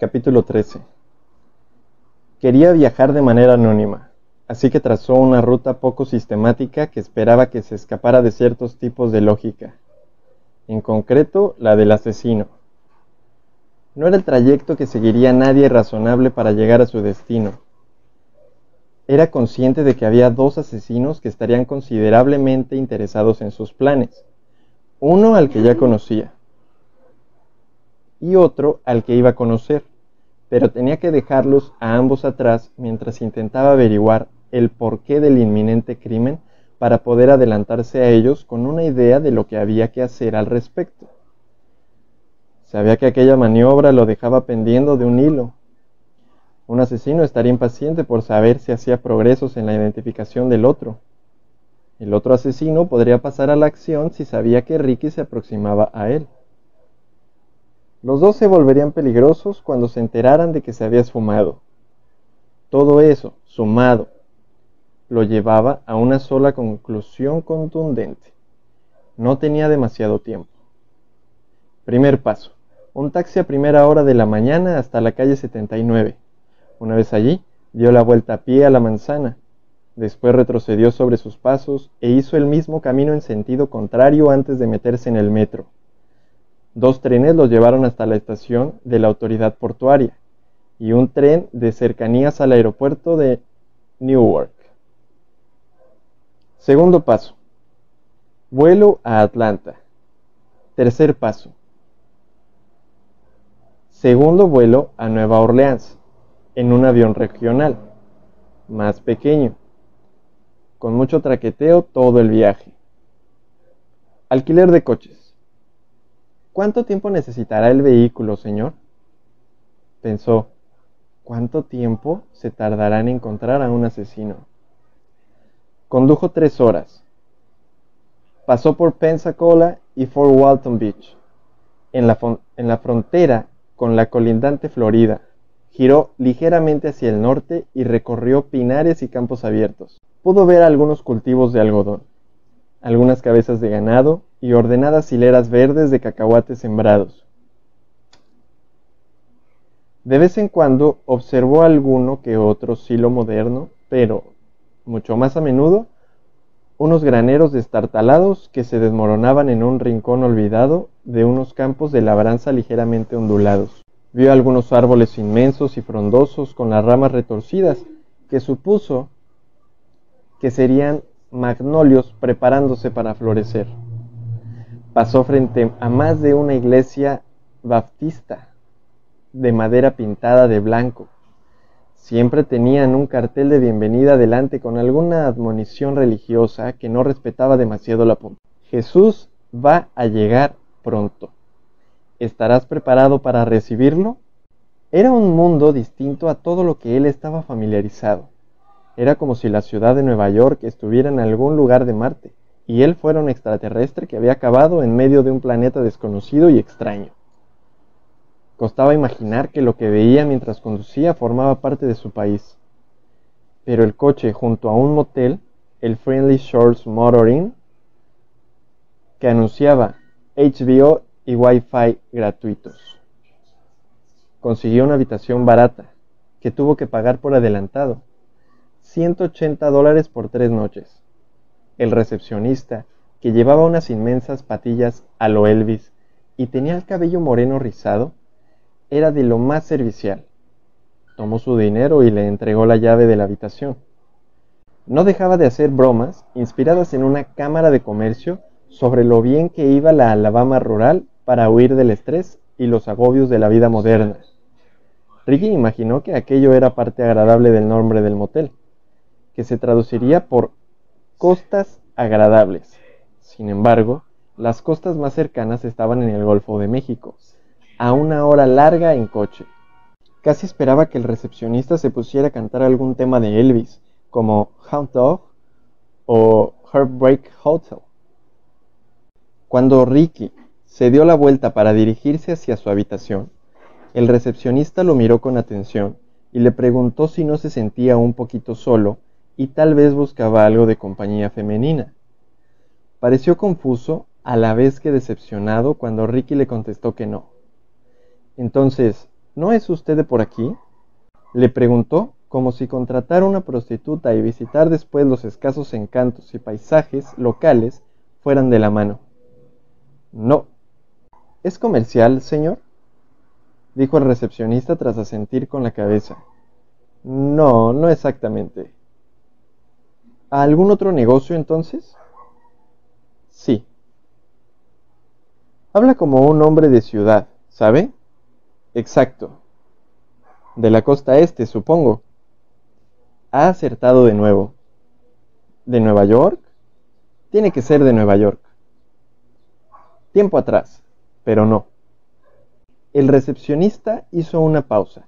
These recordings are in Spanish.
Capítulo 13 Quería viajar de manera anónima, así que trazó una ruta poco sistemática que esperaba que se escapara de ciertos tipos de lógica, en concreto la del asesino. No era el trayecto que seguiría nadie razonable para llegar a su destino. Era consciente de que había dos asesinos que estarían considerablemente interesados en sus planes, uno al que ya conocía y otro al que iba a conocer pero tenía que dejarlos a ambos atrás mientras intentaba averiguar el porqué del inminente crimen para poder adelantarse a ellos con una idea de lo que había que hacer al respecto. Sabía que aquella maniobra lo dejaba pendiendo de un hilo. Un asesino estaría impaciente por saber si hacía progresos en la identificación del otro. El otro asesino podría pasar a la acción si sabía que Ricky se aproximaba a él. Los dos se volverían peligrosos cuando se enteraran de que se había esfumado. Todo eso, sumado, lo llevaba a una sola conclusión contundente. No tenía demasiado tiempo. Primer paso. Un taxi a primera hora de la mañana hasta la calle 79. Una vez allí, dio la vuelta a pie a la manzana. Después retrocedió sobre sus pasos e hizo el mismo camino en sentido contrario antes de meterse en el metro. Dos trenes los llevaron hasta la estación de la autoridad portuaria y un tren de cercanías al aeropuerto de Newark. Segundo paso. Vuelo a Atlanta. Tercer paso. Segundo vuelo a Nueva Orleans en un avión regional, más pequeño, con mucho traqueteo todo el viaje. Alquiler de coches. ¿Cuánto tiempo necesitará el vehículo, señor? Pensó, ¿cuánto tiempo se tardará en encontrar a un asesino? Condujo tres horas. Pasó por Pensacola y Fort Walton Beach, en la, en la frontera con la colindante Florida. Giró ligeramente hacia el norte y recorrió pinares y campos abiertos. Pudo ver algunos cultivos de algodón, algunas cabezas de ganado y ordenadas hileras verdes de cacahuates sembrados. De vez en cuando observó alguno que otro silo moderno, pero, mucho más a menudo, unos graneros destartalados que se desmoronaban en un rincón olvidado de unos campos de labranza ligeramente ondulados. Vio algunos árboles inmensos y frondosos con las ramas retorcidas, que supuso que serían magnolios preparándose para florecer pasó frente a más de una iglesia baptista de madera pintada de blanco. Siempre tenían un cartel de bienvenida delante con alguna admonición religiosa que no respetaba demasiado la punta. Jesús va a llegar pronto. ¿Estarás preparado para recibirlo? Era un mundo distinto a todo lo que él estaba familiarizado. Era como si la ciudad de Nueva York estuviera en algún lugar de Marte y él fuera un extraterrestre que había acabado en medio de un planeta desconocido y extraño. Costaba imaginar que lo que veía mientras conducía formaba parte de su país. Pero el coche junto a un motel, el Friendly Shores Motoring, que anunciaba HBO y Wi-Fi gratuitos. Consiguió una habitación barata, que tuvo que pagar por adelantado, 180 dólares por tres noches el recepcionista, que llevaba unas inmensas patillas a lo Elvis y tenía el cabello moreno rizado, era de lo más servicial. Tomó su dinero y le entregó la llave de la habitación. No dejaba de hacer bromas, inspiradas en una cámara de comercio, sobre lo bien que iba la Alabama rural para huir del estrés y los agobios de la vida moderna. Ricky imaginó que aquello era parte agradable del nombre del motel, que se traduciría por costas agradables. Sin embargo, las costas más cercanas estaban en el Golfo de México, a una hora larga en coche. Casi esperaba que el recepcionista se pusiera a cantar algún tema de Elvis, como Hound Dog o Heartbreak Hotel. Cuando Ricky se dio la vuelta para dirigirse hacia su habitación, el recepcionista lo miró con atención y le preguntó si no se sentía un poquito solo y tal vez buscaba algo de compañía femenina. Pareció confuso a la vez que decepcionado cuando Ricky le contestó que no. Entonces, ¿No es usted de por aquí? Le preguntó como si contratar una prostituta y visitar después los escasos encantos y paisajes locales fueran de la mano. No. ¿Es comercial, señor? dijo el recepcionista tras asentir con la cabeza. No, no exactamente. ¿A algún otro negocio entonces? Sí. Habla como un hombre de ciudad, ¿sabe? Exacto. De la costa este, supongo. Ha acertado de nuevo. ¿De Nueva York? Tiene que ser de Nueva York. Tiempo atrás, pero no. El recepcionista hizo una pausa,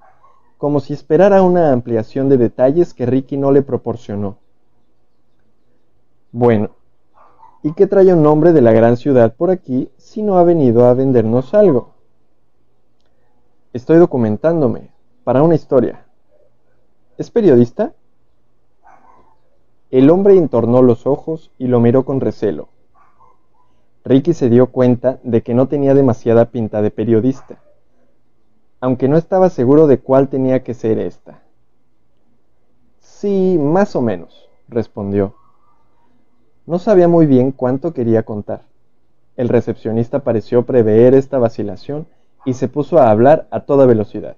como si esperara una ampliación de detalles que Ricky no le proporcionó. Bueno, ¿y qué trae un hombre de la gran ciudad por aquí si no ha venido a vendernos algo? Estoy documentándome para una historia. ¿Es periodista? El hombre entornó los ojos y lo miró con recelo. Ricky se dio cuenta de que no tenía demasiada pinta de periodista, aunque no estaba seguro de cuál tenía que ser esta. Sí, más o menos, respondió. No sabía muy bien cuánto quería contar. El recepcionista pareció prever esta vacilación y se puso a hablar a toda velocidad.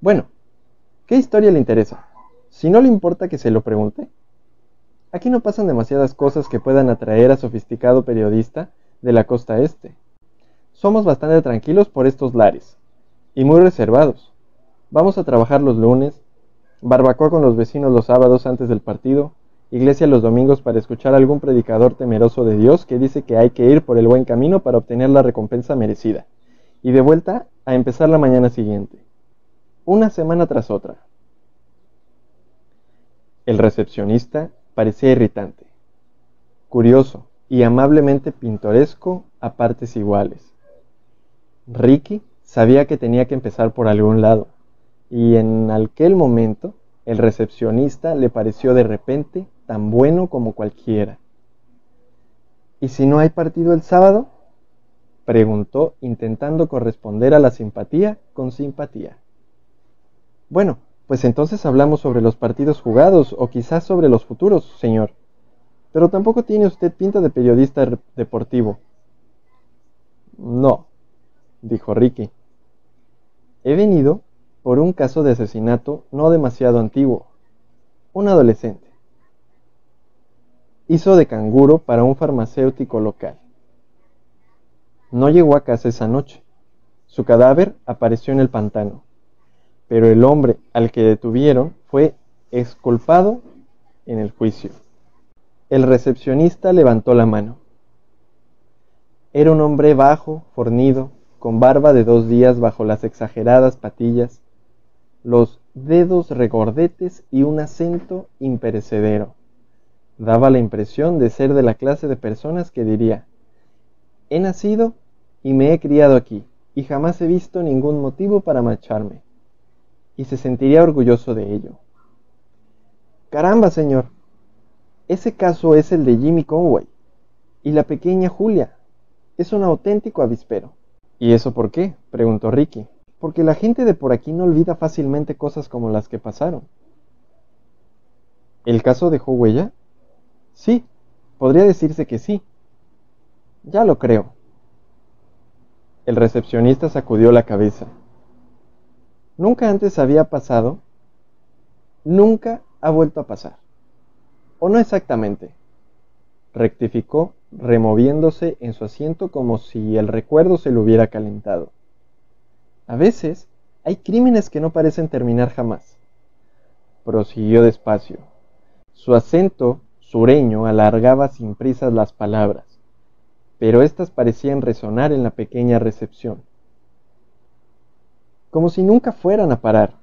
Bueno, ¿qué historia le interesa? Si no le importa que se lo pregunte. Aquí no pasan demasiadas cosas que puedan atraer a sofisticado periodista de la costa este. Somos bastante tranquilos por estos lares, y muy reservados. Vamos a trabajar los lunes, barbacoa con los vecinos los sábados antes del partido, iglesia los domingos para escuchar a algún predicador temeroso de Dios que dice que hay que ir por el buen camino para obtener la recompensa merecida, y de vuelta a empezar la mañana siguiente, una semana tras otra. El recepcionista parecía irritante, curioso y amablemente pintoresco a partes iguales. Ricky sabía que tenía que empezar por algún lado, y en aquel momento el recepcionista le pareció de repente tan bueno como cualquiera. ¿Y si no hay partido el sábado? preguntó intentando corresponder a la simpatía con simpatía. Bueno, pues entonces hablamos sobre los partidos jugados o quizás sobre los futuros, señor. Pero tampoco tiene usted pinta de periodista deportivo. No, dijo Ricky. He venido por un caso de asesinato no demasiado antiguo. Un adolescente. Hizo de canguro para un farmacéutico local. No llegó a casa esa noche. Su cadáver apareció en el pantano pero el hombre al que detuvieron fue exculpado en el juicio. El recepcionista levantó la mano. Era un hombre bajo, fornido, con barba de dos días bajo las exageradas patillas, los dedos regordetes y un acento imperecedero. Daba la impresión de ser de la clase de personas que diría, he nacido y me he criado aquí, y jamás he visto ningún motivo para marcharme y se sentiría orgulloso de ello. Caramba, señor. Ese caso es el de Jimmy Conway. Y la pequeña Julia. Es un auténtico avispero. ¿Y eso por qué? preguntó Ricky. Porque la gente de por aquí no olvida fácilmente cosas como las que pasaron. ¿El caso dejó huella? Sí, podría decirse que sí. Ya lo creo. El recepcionista sacudió la cabeza. Nunca antes había pasado, nunca ha vuelto a pasar. O no exactamente. Rectificó, removiéndose en su asiento como si el recuerdo se lo hubiera calentado. A veces hay crímenes que no parecen terminar jamás. Prosiguió despacio. Su acento sureño alargaba sin prisas las palabras, pero éstas parecían resonar en la pequeña recepción como si nunca fueran a parar.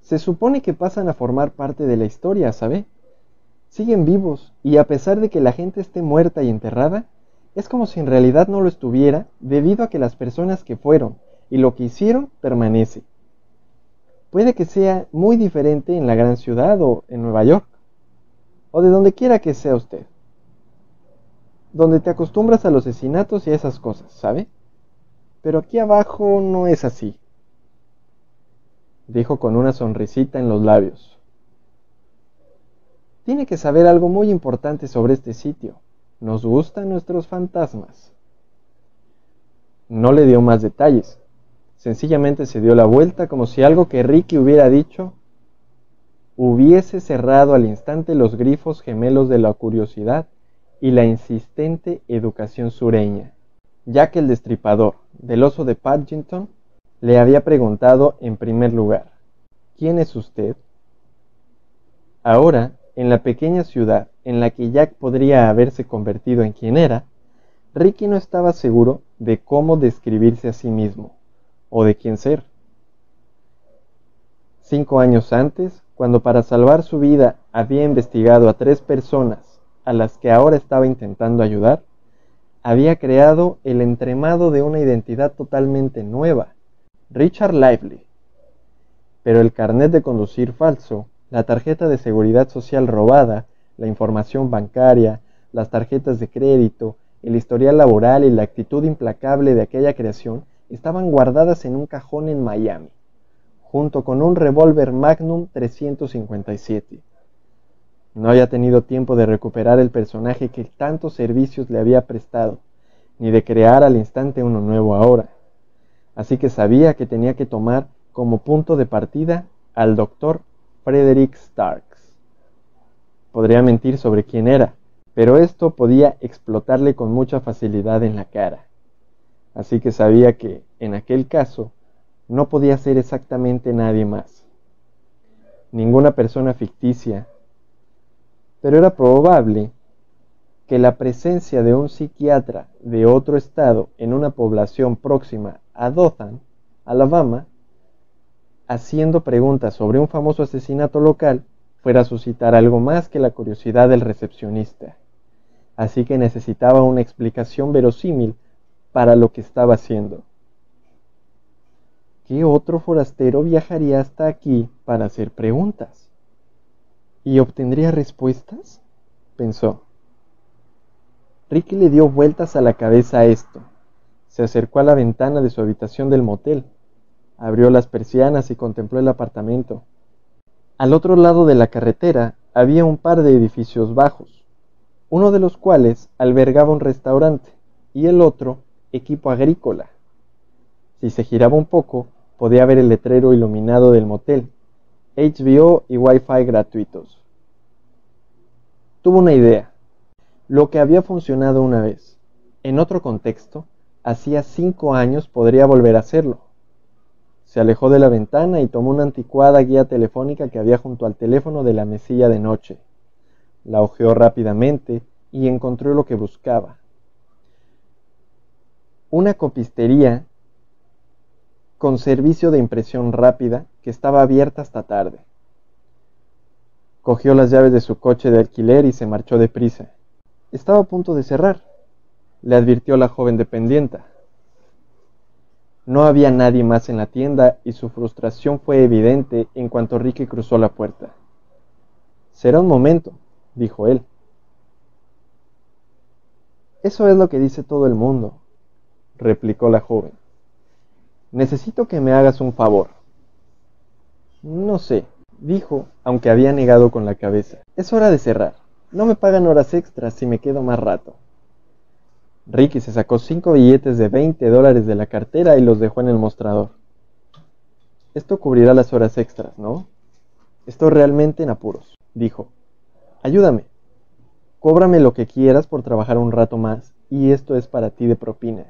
Se supone que pasan a formar parte de la historia, ¿sabe? Siguen vivos y a pesar de que la gente esté muerta y enterrada, es como si en realidad no lo estuviera debido a que las personas que fueron y lo que hicieron permanece. Puede que sea muy diferente en la gran ciudad o en Nueva York, o de donde quiera que sea usted, donde te acostumbras a los asesinatos y a esas cosas, ¿sabe? Pero aquí abajo no es así. dijo con una sonrisita en los labios. Tiene que saber algo muy importante sobre este sitio. Nos gustan nuestros fantasmas. No le dio más detalles. Sencillamente se dio la vuelta como si algo que Ricky hubiera dicho hubiese cerrado al instante los grifos gemelos de la curiosidad y la insistente educación sureña, ya que el destripador del oso de Paddington le había preguntado en primer lugar, ¿quién es usted? Ahora, en la pequeña ciudad en la que Jack podría haberse convertido en quien era, Ricky no estaba seguro de cómo describirse a sí mismo o de quién ser. Cinco años antes, cuando para salvar su vida había investigado a tres personas a las que ahora estaba intentando ayudar, había creado el entremado de una identidad totalmente nueva, Richard Lively. Pero el carnet de conducir falso, la tarjeta de seguridad social robada, la información bancaria, las tarjetas de crédito, el historial laboral y la actitud implacable de aquella creación estaban guardadas en un cajón en Miami, junto con un revólver Magnum 357. No había tenido tiempo de recuperar el personaje que tantos servicios le había prestado, ni de crear al instante uno nuevo ahora. Así que sabía que tenía que tomar como punto de partida al doctor Frederick Starks. Podría mentir sobre quién era, pero esto podía explotarle con mucha facilidad en la cara. Así que sabía que, en aquel caso, no podía ser exactamente nadie más. Ninguna persona ficticia. Pero era probable que la presencia de un psiquiatra de otro estado en una población próxima a Dothan, Alabama, haciendo preguntas sobre un famoso asesinato local, fuera a suscitar algo más que la curiosidad del recepcionista. Así que necesitaba una explicación verosímil para lo que estaba haciendo. ¿Qué otro forastero viajaría hasta aquí para hacer preguntas? ¿Y obtendría respuestas? pensó. Ricky le dio vueltas a la cabeza a esto. Se acercó a la ventana de su habitación del motel, abrió las persianas y contempló el apartamento. Al otro lado de la carretera había un par de edificios bajos, uno de los cuales albergaba un restaurante y el otro equipo agrícola. Si se giraba un poco, podía ver el letrero iluminado del motel, HBO y Wi-Fi gratuitos. Tuvo una idea. Lo que había funcionado una vez, en otro contexto, hacía cinco años podría volver a hacerlo. Se alejó de la ventana y tomó una anticuada guía telefónica que había junto al teléfono de la mesilla de noche. La hojeó rápidamente y encontró lo que buscaba. Una copistería con servicio de impresión rápida que estaba abierta hasta tarde. Cogió las llaves de su coche de alquiler y se marchó deprisa. Estaba a punto de cerrar, le advirtió la joven dependienta. No había nadie más en la tienda y su frustración fue evidente en cuanto Ricky cruzó la puerta. Será un momento, dijo él. Eso es lo que dice todo el mundo, replicó la joven. Necesito que me hagas un favor. No sé, dijo, aunque había negado con la cabeza. Es hora de cerrar. No me pagan horas extras si me quedo más rato. Ricky se sacó cinco billetes de 20 dólares de la cartera y los dejó en el mostrador. Esto cubrirá las horas extras, ¿no? Estoy realmente en apuros, dijo. Ayúdame. Cóbrame lo que quieras por trabajar un rato más, y esto es para ti de propina.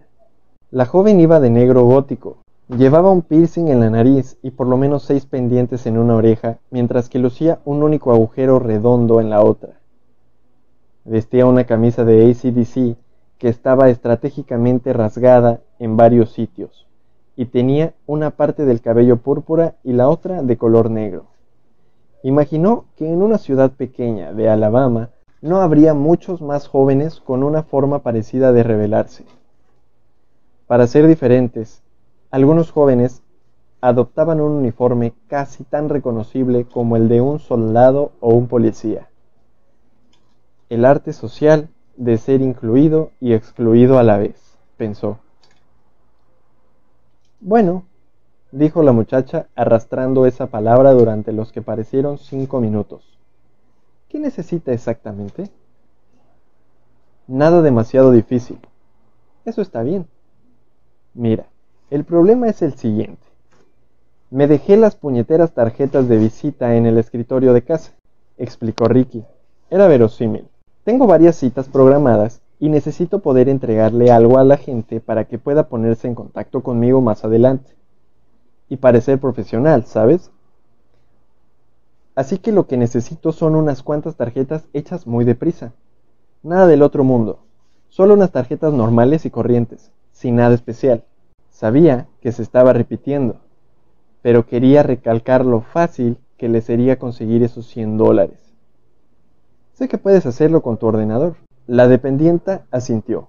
La joven iba de negro gótico. Llevaba un piercing en la nariz y por lo menos seis pendientes en una oreja, mientras que lucía un único agujero redondo en la otra. Vestía una camisa de ACDC que estaba estratégicamente rasgada en varios sitios y tenía una parte del cabello púrpura y la otra de color negro. Imaginó que en una ciudad pequeña de Alabama no habría muchos más jóvenes con una forma parecida de rebelarse. Para ser diferentes, algunos jóvenes adoptaban un uniforme casi tan reconocible como el de un soldado o un policía el arte social de ser incluido y excluido a la vez, pensó. Bueno, dijo la muchacha arrastrando esa palabra durante los que parecieron cinco minutos. ¿Qué necesita exactamente? Nada demasiado difícil. Eso está bien. Mira, el problema es el siguiente. Me dejé las puñeteras tarjetas de visita en el escritorio de casa, explicó Ricky. Era verosímil. Tengo varias citas programadas y necesito poder entregarle algo a la gente para que pueda ponerse en contacto conmigo más adelante. Y parecer profesional, ¿sabes? Así que lo que necesito son unas cuantas tarjetas hechas muy deprisa. Nada del otro mundo. Solo unas tarjetas normales y corrientes, sin nada especial. Sabía que se estaba repitiendo, pero quería recalcar lo fácil que le sería conseguir esos 100 dólares. Sé que puedes hacerlo con tu ordenador. La dependienta asintió.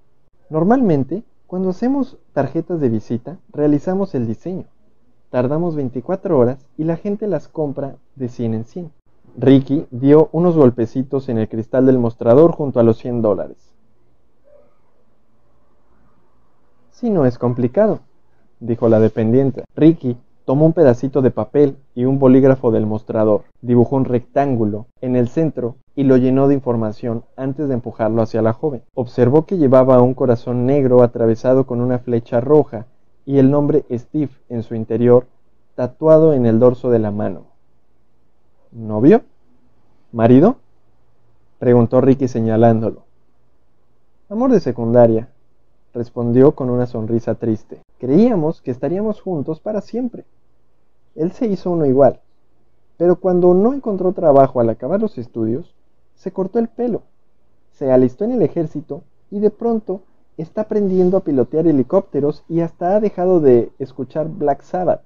Normalmente, cuando hacemos tarjetas de visita, realizamos el diseño. Tardamos 24 horas y la gente las compra de 100 en 100. Ricky dio unos golpecitos en el cristal del mostrador junto a los 100 dólares. Si no es complicado, dijo la dependiente. Ricky Tomó un pedacito de papel y un bolígrafo del mostrador, dibujó un rectángulo en el centro y lo llenó de información antes de empujarlo hacia la joven. Observó que llevaba un corazón negro atravesado con una flecha roja y el nombre Steve en su interior tatuado en el dorso de la mano. ¿Novio? ¿Marido? preguntó Ricky señalándolo. Amor de secundaria, respondió con una sonrisa triste. Creíamos que estaríamos juntos para siempre. Él se hizo uno igual, pero cuando no encontró trabajo al acabar los estudios, se cortó el pelo, se alistó en el ejército y de pronto está aprendiendo a pilotear helicópteros y hasta ha dejado de escuchar Black Sabbath.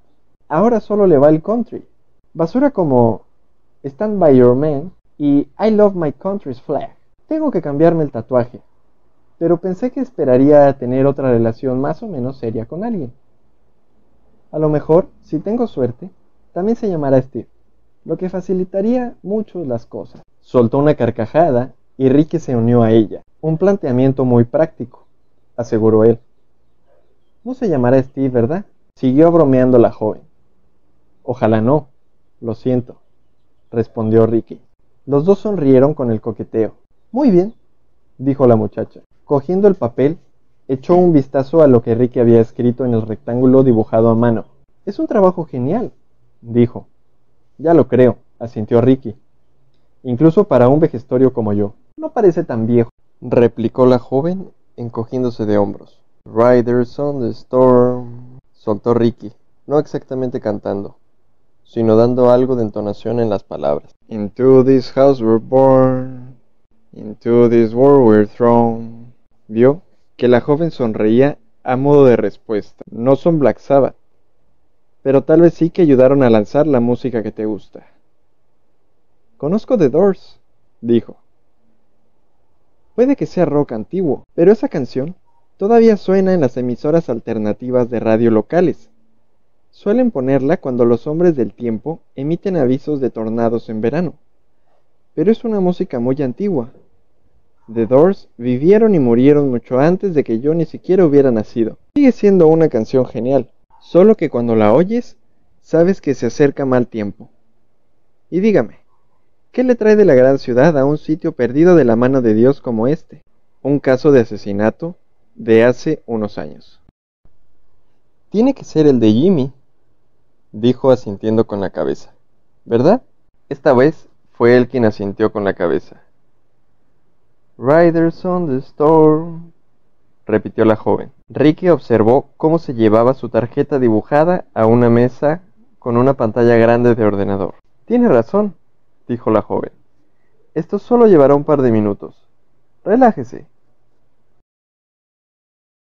Ahora solo le va el country. Basura como Stand by Your Man y I Love My Country's Flag. Tengo que cambiarme el tatuaje, pero pensé que esperaría tener otra relación más o menos seria con alguien. A lo mejor, si tengo suerte, también se llamará Steve, lo que facilitaría mucho las cosas. Soltó una carcajada y Ricky se unió a ella. Un planteamiento muy práctico, aseguró él. No se llamará Steve, ¿verdad? Siguió bromeando la joven. Ojalá no, lo siento, respondió Ricky. Los dos sonrieron con el coqueteo. Muy bien, dijo la muchacha. Cogiendo el papel, Echó un vistazo a lo que Ricky había escrito en el rectángulo dibujado a mano. Es un trabajo genial, dijo. Ya lo creo, asintió Ricky. Incluso para un vejestorio como yo. No parece tan viejo, replicó la joven, encogiéndose de hombros. Riders on the Storm, soltó Ricky, no exactamente cantando, sino dando algo de entonación en las palabras. Into this house we're born, into this world we're thrown. ¿Vio? que la joven sonreía a modo de respuesta. No son Black Sabbath, pero tal vez sí que ayudaron a lanzar la música que te gusta. Conozco The Doors, dijo. Puede que sea rock antiguo, pero esa canción todavía suena en las emisoras alternativas de radio locales. Suelen ponerla cuando los hombres del tiempo emiten avisos de tornados en verano. Pero es una música muy antigua, The Doors vivieron y murieron mucho antes de que yo ni siquiera hubiera nacido. Sigue siendo una canción genial, solo que cuando la oyes, sabes que se acerca mal tiempo. Y dígame, ¿qué le trae de la gran ciudad a un sitio perdido de la mano de Dios como este? Un caso de asesinato de hace unos años. Tiene que ser el de Jimmy, dijo asintiendo con la cabeza. ¿Verdad? Esta vez fue él quien asintió con la cabeza. Riders on the Storm, repitió la joven. Ricky observó cómo se llevaba su tarjeta dibujada a una mesa con una pantalla grande de ordenador. Tiene razón, dijo la joven. Esto solo llevará un par de minutos. Relájese.